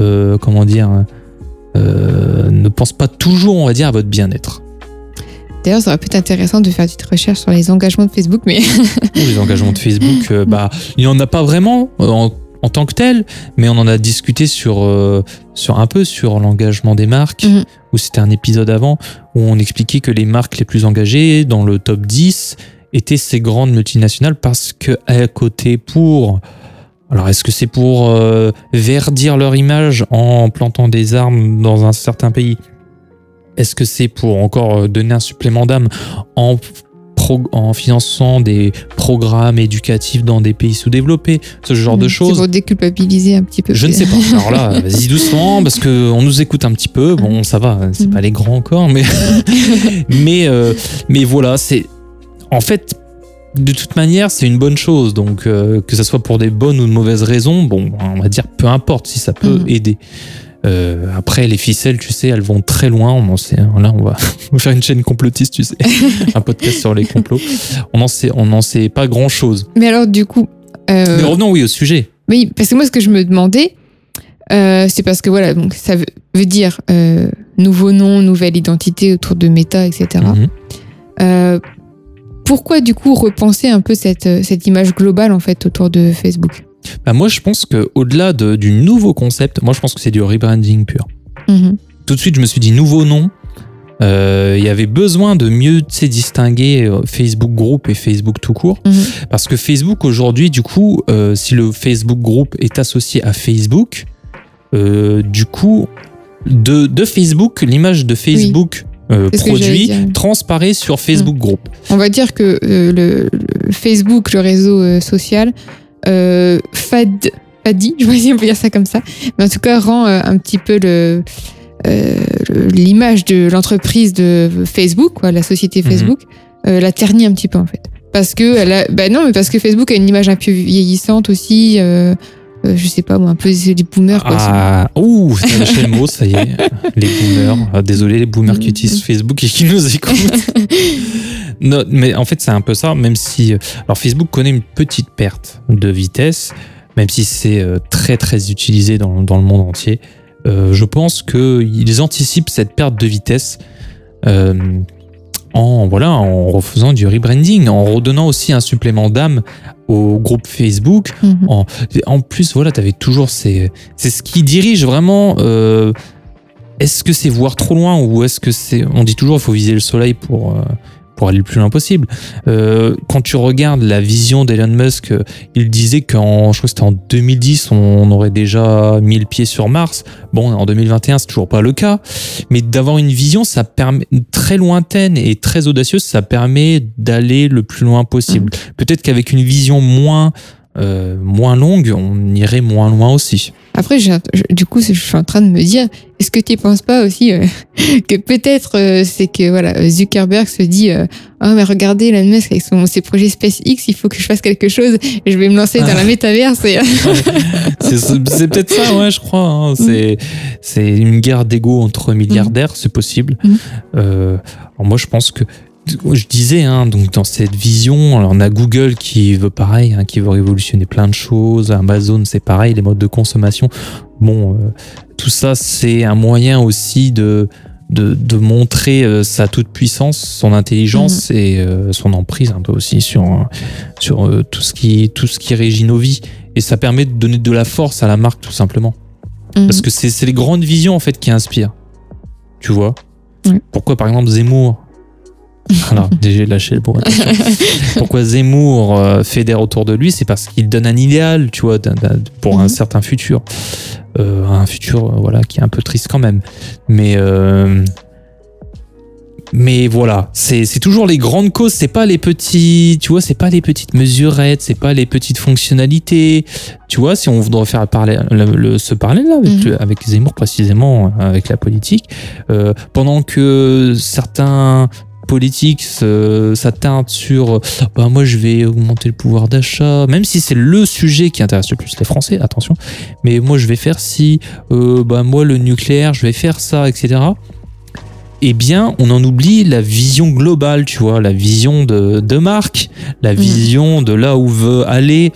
euh, comment dire, ne pensent pas toujours, on va dire, à votre bien-être. d'ailleurs, ça aurait pu être intéressant de faire une petite recherche sur les engagements de Facebook, mais Ou les engagements de Facebook, <laughs> bah, il n'y en a pas vraiment en, en tant que tel, mais on en a discuté sur, euh, sur un peu sur l'engagement des marques, Mhm. où c'était un épisode avant, où on expliquait que les marques les plus engagées dans le top 10 étaient ces grandes multinationales parce que à côté pour alors est-ce que c'est pour euh, verdir leur image en plantant des armes dans un certain pays? Est-ce que c'est pour encore euh, donner un supplément d'âme en pro- en finançant des programmes éducatifs dans des pays sous-développés, ce genre de. C'est choses. pour déculpabiliser un petit peu. Je ne sais pas. Alors là, <laughs> vas-y doucement, parce que on nous écoute un petit peu. Bon, ça va, c'est pas les grands encore, mais <laughs> mais euh, mais voilà, c'est en fait de toute manière, c'est une bonne chose. Donc euh, que ça soit pour des bonnes ou de mauvaises raisons, bon, on va dire peu importe si ça peut Mhm. aider. Euh, après, les ficelles, tu sais, elles vont très loin. On en sait. hein. Là, on va <laughs> faire une chaîne complotiste, tu sais, <laughs> un podcast sur les complots. On en sait, on n'en sait pas grand chose. Mais alors, du coup. euh, Mais revenons, oui, au sujet. Oui, parce que moi, ce que je me demandais, euh, c'est parce que voilà, donc ça veut, veut dire nouveau nom, nouvelle identité autour de Meta, etc. Mhm. Pourquoi du coup repenser un peu cette, cette image globale en fait autour de Facebook? Bah, moi, je pense que au-delà de- du nouveau concept, moi, je pense que c'est du rebranding pur. Mhm. Tout de suite, je me suis dit nouveau nom. Euh, Il y avait besoin de mieux distinguer euh, Facebook Group et Facebook tout court. Mhm. Parce que Facebook, aujourd'hui, du coup, euh, si le Facebook Group est associé à Facebook, euh, du coup, de, de Facebook, l'image de Facebook euh, produit transparaît sur Facebook Group. On va dire que euh, le, le Facebook, le réseau euh, social, fad, fadi, je vois si on peut dire ça comme ça, mais en tout cas rend euh, un petit peu le euh, l'image de l'entreprise de Facebook, quoi, la société Mhm. Facebook, euh, la ternit un petit peu en fait. Parce que elle a, bah non, mais parce que Facebook a une image un peu vieillissante aussi. euh, euh, je sais pas moi, un peu des boomers quoi. Ah, ouh, c'est lâché le mot, ça y est. <laughs> Les boomers. Ah, désolé, les boomers qui Mhm. utilisent Facebook et qui nous <laughs> écoutent. non, mais en fait, c'est un peu ça, même si. euh, Alors, Facebook connaît une petite perte de vitesse, même si c'est euh, très, très utilisé dans, dans le monde entier. Euh, je pense qu'ils anticipent cette perte de vitesse. euh, en, voilà, en refaisant du rebranding, en redonnant aussi un supplément d'âme au groupe Facebook, Mhm. en, en plus, voilà, tu avais toujours ces. C'est ce qui dirige vraiment. euh, est-ce que c'est voir trop loin ou est-ce que c'est. On dit toujours il faut viser le soleil pour, euh, pour aller le plus loin possible. Euh, quand tu regardes la vision d'Elon Musk, euh, il disait qu'en. Je crois que c'était en 2010, on aurait déjà mis le pied sur Mars. Bon, en 2021, c'est toujours pas le cas. Mais d'avoir une vision, ça permet. très lointaine et très audacieuse, ça permet d'aller le plus loin possible. Peut-être qu'avec une vision moins. Euh, moins longue, on irait moins loin aussi. Après, je- du coup, je suis en train de me dire, est-ce que tu ne penses pas aussi euh, <laughs> que peut-être euh, c'est que voilà, Zuckerberg se dit, ah mais regardez Elon Musk avec son, ses projets SpaceX, il faut que je fasse quelque chose, et je vais me lancer dans la <laughs> métaverse. Et, <laughs> C'est peut-être ça, ouais, je crois. hein. C'est c'est une guerre d'ego entre milliardaires, c'est possible. Alors moi, je pense que je disais, hein, donc dans cette vision, alors on a Google qui veut pareil, hein, qui veut révolutionner plein de choses. Amazon, c'est pareil, les modes de consommation. bon, euh, tout ça, c'est un moyen aussi de, de, de montrer euh, sa toute puissance, son intelligence et euh, son emprise un peu aussi sur, sur tout, ce qui, tout ce qui régit nos vies. Et ça permet de donner de la force à la marque, tout simplement. Mhm. Parce que c'est c'est les grandes visions en fait qui inspirent. Tu vois? Pourquoi par exemple Zemmour? <laughs> Alors, j'ai lâché attention. <laughs> Pourquoi Zemmour euh, fédère autour de lui C'est parce qu'il donne un idéal, tu vois, d'un- d'un- pour un Mhm. certain futur. Euh, un futur, euh, voilà, qui est un peu triste quand même. Mais. euh, mais voilà, c'est c'est toujours les grandes causes, c'est pas les petits, tu vois, c'est pas les petites mesurettes, c'est pas les petites fonctionnalités. Tu vois, si on voudrait faire parler, le, le- ce parallèle-là avec, Mhm. avec Zemmour précisément, avec la politique, euh, pendant que certains politiques se- s'attardent sur bah moi je vais augmenter le pouvoir d'achat même si c'est le sujet qui intéresse le plus les Français attention mais moi je vais faire si euh, bah moi le nucléaire je vais faire ça etc eh bien, on en oublie la vision globale, tu vois, la vision de, de marque, la Mhm. vision de là où veut aller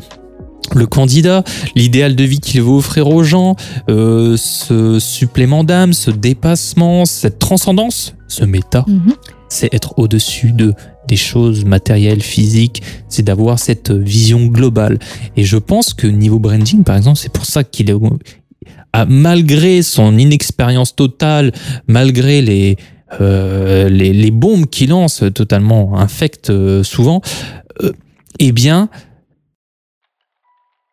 le candidat, l'idéal de vie qu'il veut offrir aux gens, euh, ce supplément d'âme, ce dépassement, cette transcendance, ce méta, Mhm. C'est être au-dessus de des choses matérielles, physiques, c'est d'avoir cette vision globale. Et je pense que niveau branding, par exemple, c'est pour ça qu'il est malgré son inexpérience totale, malgré les euh, les, les bombes qu'il lance totalement infectes euh, souvent, euh, eh bien,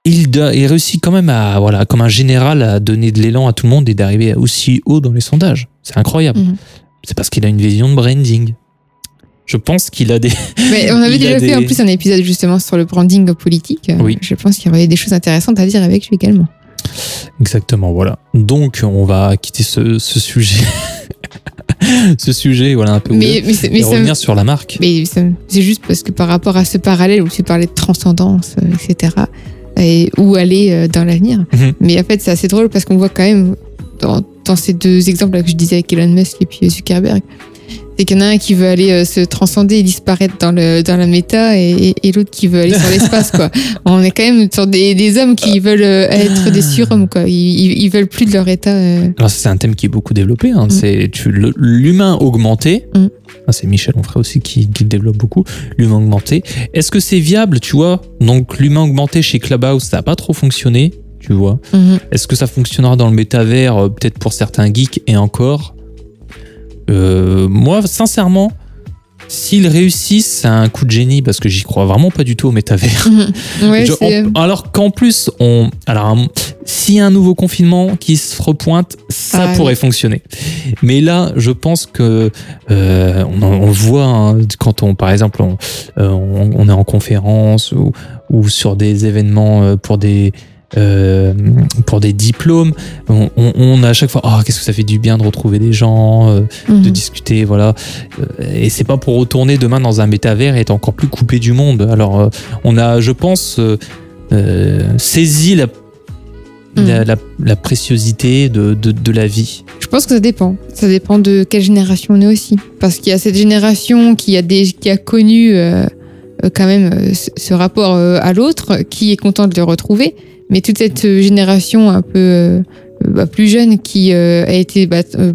il, il réussit quand même à, voilà, comme un général, à donner de l'élan à tout le monde et d'arriver aussi haut dans les sondages. C'est incroyable. Mhm. C'est parce qu'il a une vision de branding. Je pense qu'il a des. Mais on <laughs> avait déjà fait des- en plus un épisode justement sur le branding politique. Oui. Je pense qu'il y aurait des choses intéressantes à dire avec lui également. Exactement, voilà. Donc, on va quitter ce, ce sujet. <laughs> ce sujet, voilà, un peu. Mais, mais, c'est- mais et ça me- revenir sur la marque. mais me- c'est juste parce que par rapport à ce parallèle où tu parlais de transcendance, euh, etc., et où aller euh, dans l'avenir. Mhm. Mais en fait, c'est assez drôle parce qu'on voit quand même dans, dans ces deux exemples là que je disais avec Elon Musk et puis Zuckerberg, c'est qu'il y en a un qui veut aller euh, se transcender et disparaître dans, le, dans la méta et, l'autre qui veut aller sur l'espace. quoi. <laughs> On est quand même sur des, des hommes qui veulent euh, être des surhommes. Quoi. Ils, ils, veulent plus de leur état. euh. Alors, c'est un thème qui est beaucoup développé. hein. C'est tu- le- l'humain augmenté. Mm. Ah, c'est Michel Onfray aussi qui, qui le développe beaucoup. L'humain augmenté. Est-ce que c'est viable, tu vois? Donc, l'humain augmenté chez Clubhouse, ça n'a pas trop fonctionné, tu vois. Mhm. Est-ce que ça fonctionnera dans le métavers, euh, peut-être pour certains geeks et encore? Euh, Moi, sincèrement, s'ils réussissent, c'est un coup de génie parce que j'y crois vraiment pas du tout au métavers. Mhm. <laughs> Ouais, Je- c'est- on- alors qu'en plus, on, alors un- s'il y a un nouveau confinement qui se repointe, ça Ah, pourrait fonctionner. Mais là, je pense que euh, on, on le voit hein, quand on, par exemple, on, euh, on, on est en conférence ou, ou sur des événements pour des euh, pour des diplômes, on, on- on a à chaque fois, oh, qu'est-ce que ça fait du bien de retrouver des gens, euh, de Mhm. discuter, voilà. Euh, Et c'est pas pour retourner demain dans un métavers et être encore plus coupé du monde. Alors, on a, je pense, saisi la, la, la- la préciosité de, de, de la vie. Je pense que ça dépend. Ça dépend de quelle génération on est aussi. Parce qu'il y a cette génération qui a, des, qui a connu euh, quand même euh, ce, rapport euh, à l'autre, qui est content de le retrouver. Mais toute cette euh, génération un peu euh, bah, plus jeune qui euh, a été bah, euh,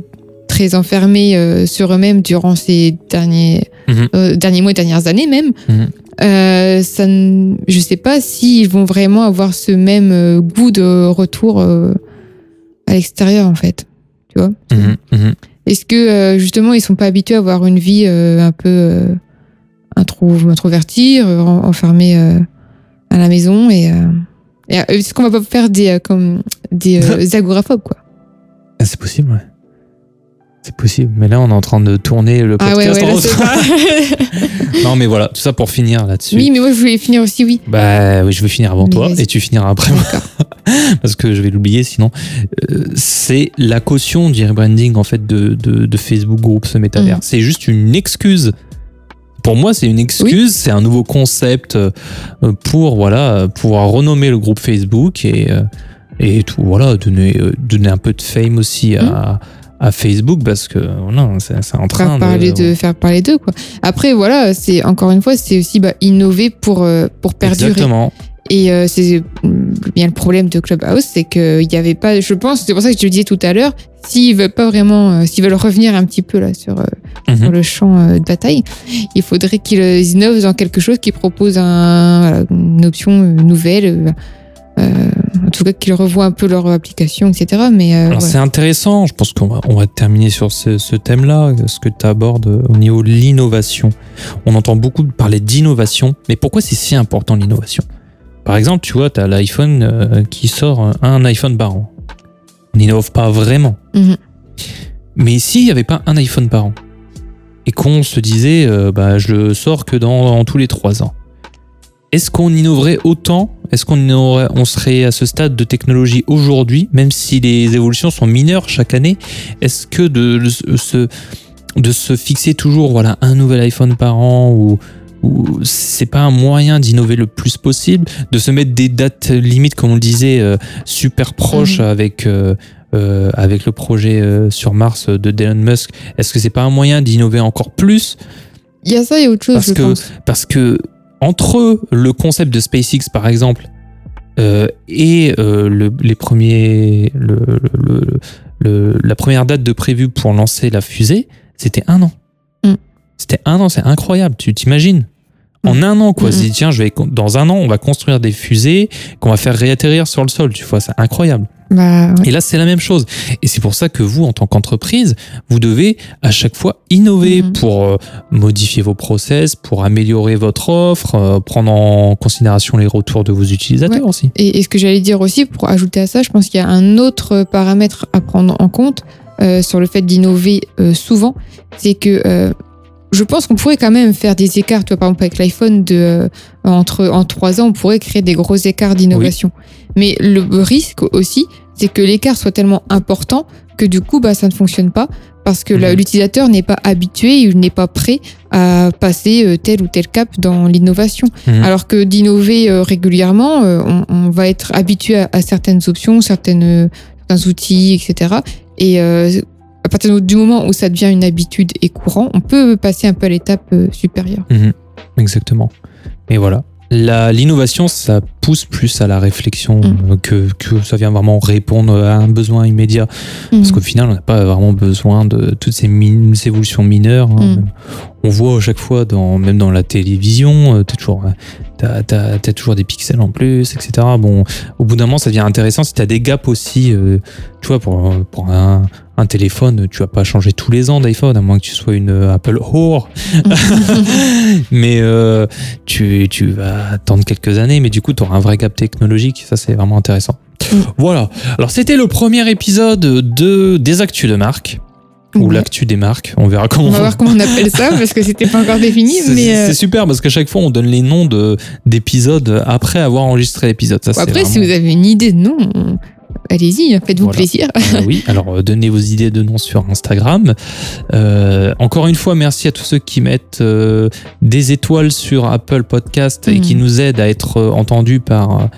très enfermée euh, sur eux-mêmes durant ces derniers, Mhm. euh, derniers mois et dernières années même, Mhm. euh, ça, ne- je sais pas s'ils vont vraiment avoir ce même euh, goût de retour euh, à l'extérieur en fait. Tu vois? Mhm, est-ce que euh, justement ils sont pas habitués à avoir une vie euh, un peu euh, intro- introvertie, euh, en- enfermée euh, à la maison et, euh, et, est-ce qu'on va pas faire des comme des <laughs> agoraphobes quoi? Ah, c'est possible, ouais. C'est possible. Mais là, on est en train de tourner le Ah ouais podcast. ouais là, pas- <laughs> non, mais voilà, tout ça pour finir là-dessus. oui mais moi je voulais finir aussi oui Bah oui, je vais finir avant Mais toi et tu finiras après moi <laughs> parce que je vais l'oublier sinon. Euh, c'est la caution du rebranding en fait de, de, de Facebook Group, ce métavers. Mhm. C'est juste une excuse. Pour moi, c'est une excuse, c'est un nouveau concept euh, pour voilà pouvoir renommer le groupe Facebook et euh, et tout voilà donner euh, donner un peu de fame aussi à, à Facebook parce que voilà, c'est en train faire parler de faire parler d'eux quoi. Après voilà c'est encore une fois c'est aussi bah, innover pour euh, pour perdurer. Exactement. Et euh, c'est bien le problème de Clubhouse, c'est qu'il n'y avait pas, je pense, c'est pour ça que je le disais tout à l'heure, s'ils veulent pas vraiment, euh, s'ils veulent revenir un petit peu là sur, euh, Mhm. sur le champ euh, de bataille, il faudrait qu'ils euh, innovent dans quelque chose qui propose un, voilà, une option euh, nouvelle, euh, euh, en tout cas qu'ils revoient un peu leur application, etc. Mais euh, ouais. c'est intéressant, je pense qu'on va, on va terminer sur ce, ce thème-là, ce que tu abordes euh, au niveau de l'innovation. On entend beaucoup parler d'innovation, mais pourquoi c'est si important l'innovation? Par exemple, tu vois, tu as l'iPhone euh, qui sort euh, un iPhone par an. On n'innove pas vraiment. Mhm. Mais s'il n'y avait pas un iPhone par an, et qu'on se disait, euh, bah, je le sors que dans, dans tous les trois ans, est-ce qu'on innoverait autant? Est-ce qu'on on serait à ce stade de technologie aujourd'hui, même si les évolutions sont mineures chaque année? Est-ce que de, de se, de se fixer toujours voilà, un nouvel iPhone par an ou, c'est pas un moyen d'innover le plus possible, de se mettre des dates limites, comme on le disait, euh, super proches Mhm. avec, euh, euh, avec le projet sur Mars de Elon Musk Est-ce que c'est pas un moyen d'innover encore plus? Il y a ça et autre chose, parce je que- pense. parce que entre le concept de SpaceX par exemple euh, et euh, le- les premiers le- le- la première date de prévue pour lancer la fusée c'était un an Mm. c'était un an c'est incroyable tu t'imagines? En un an quoi Mm. c'est tiens je vais dans un an on va construire des fusées qu'on va faire réatterrir sur le sol tu vois c'est incroyable Bah, ouais. et là, c'est la même chose. Et c'est pour ça que vous, en tant qu'entreprise, vous devez à chaque fois innover Mhm. pour euh, modifier vos process, pour améliorer votre offre, euh, prendre en considération les retours de vos utilisateurs aussi. Et, et ce que j'allais dire aussi, pour ajouter à ça, je pense qu'il y a un autre paramètre à prendre en compte euh, sur le fait d'innover euh, souvent, c'est que euh, je pense qu'on pourrait quand même faire des écarts. Toi, par exemple, avec l'iPhone, de, euh, entre en trois ans, on pourrait créer des gros écarts d'innovation. Mais le risque aussi, c'est que l'écart soit tellement important que du coup, bah, ça ne fonctionne pas parce que Mhm. l'utilisateur n'est pas habitué, il n'est pas prêt à passer euh, tel ou tel cap dans l'innovation. Mhm. Alors que d'innover euh, régulièrement, on, on va être habitué à, à certaines options, certaines, certains outils, etc. Et euh, partir du moment où ça devient une habitude et courant, on peut passer un peu à l'étape euh, supérieure. Mhm. Exactement. Et voilà. L'innovation, ça pousse plus à la réflexion Mhm. euh, que, que ça vient vraiment répondre à un besoin immédiat. Parce Mhm. qu'au final, on n'a pas vraiment besoin de toutes ces évolutions mineures. hein. On voit à chaque fois, dans, même dans la télévision, euh, t'as toujours, euh, t'as, t'as- t'as toujours des pixels en plus, etc. Bon, au bout d'un moment, ça devient intéressant si tu as des gaps aussi. euh, tu vois, pour, pour un, un téléphone, tu vas pas changer tous les ans d'iPhone, à moins que tu sois une euh, Apple whore. <laughs> <laughs> mais euh, tu, tu vas attendre quelques années, mais du coup, tu auras un vrai gap technologique. Ça, c'est vraiment intéressant. Mm. Voilà. Alors, c'était le premier épisode de des actus de marque ou Ouais. l'actu des marques. On verra comment. On va voir comment on appelle ça <laughs> parce que c'était pas encore défini. C'est euh, super parce qu'à chaque fois on donne les noms de d'épisodes après avoir enregistré l'épisode. Après, si vous avez une idée de nom, allez-y, faites-vous Voilà. plaisir. Euh, oui, alors euh, donnez vos idées de noms sur Instagram. Euh, encore une fois, merci à tous ceux qui mettent euh, des étoiles sur Apple Podcast et qui nous aident à être entendus par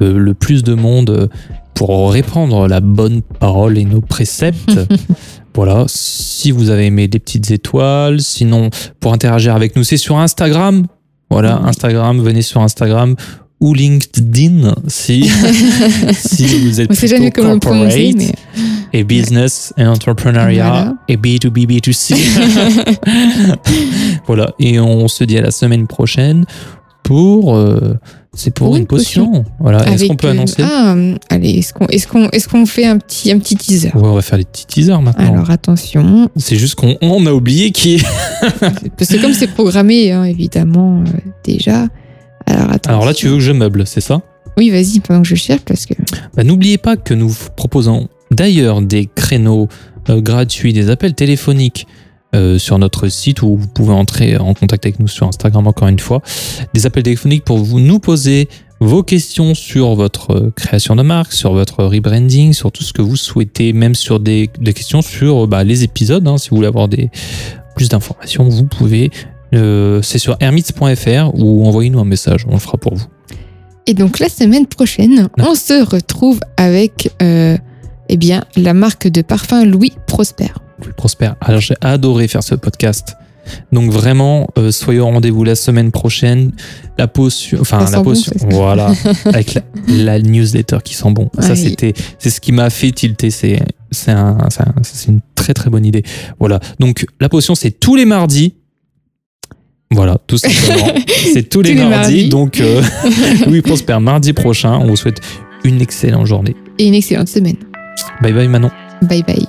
le plus de monde pour répandre la bonne parole et nos préceptes. <laughs> voilà, si vous avez aimé des petites étoiles, sinon pour interagir avec nous, c'est sur Instagram. Voilà. Instagram, venez sur Instagram ou LinkedIn si, <laughs> si vous êtes plutôt corporate mais et business et entrepreneuriat Voilà. et B2B, B2C. <laughs> <laughs> voilà. Et on se dit à la semaine prochaine pour. euh, c'est pour, Pour une, une potion. Voilà. Est-ce qu'on peut euh, annoncer? Ah, allez, est-ce qu'on est qu'on est qu'on fait un petit, un petit teaser? Ouais, on va faire les petits teasers maintenant. Alors attention, C'est juste qu'on on a oublié qui est. <laughs> parce que comme c'est programmé, hein, évidemment, euh, déjà. Alors, attention. Alors là, tu veux que je meuble, c'est ça? Oui, vas-y, pendant que je cherche, parce que. Bah, N'oubliez pas que nous vous proposons d'ailleurs des créneaux euh, gratuits, des appels téléphoniques euh, sur notre site où vous pouvez entrer en contact avec nous sur Instagram encore une fois. Des appels téléphoniques pour vous nous poser vos questions sur votre euh, création de marque, sur votre rebranding, sur tout ce que vous souhaitez, même sur des, des questions sur euh, bah, les épisodes. hein, si vous voulez avoir des, plus d'informations, vous pouvez. euh, C'est sur hermits.fr ou envoyez-nous un message, on le fera pour vous. Et donc, la semaine prochaine, on se retrouve avec. euh, eh bien, la marque de parfum Louis Prosper. Prosper. Alors j'ai adoré faire ce podcast. Donc vraiment, euh, soyez au rendez-vous la semaine prochaine. La potion, enfin Ça la sent bon, potion, ça. voilà, <laughs> avec la, la newsletter qui sent bon. Ça Oui. c'était, c'est ce qui m'a fait tilter. C'est, c'est un, c'est un- c'est une très très bonne idée. Voilà. Donc la potion, c'est tous les mardis. Voilà, tout simplement. <laughs> c'est tous les, Tous les mardis. mardis. Donc euh, <laughs> Louis Prosper mardi prochain. On vous souhaite une excellente journée. Et une excellente semaine. Bye bye Manon. Bye bye.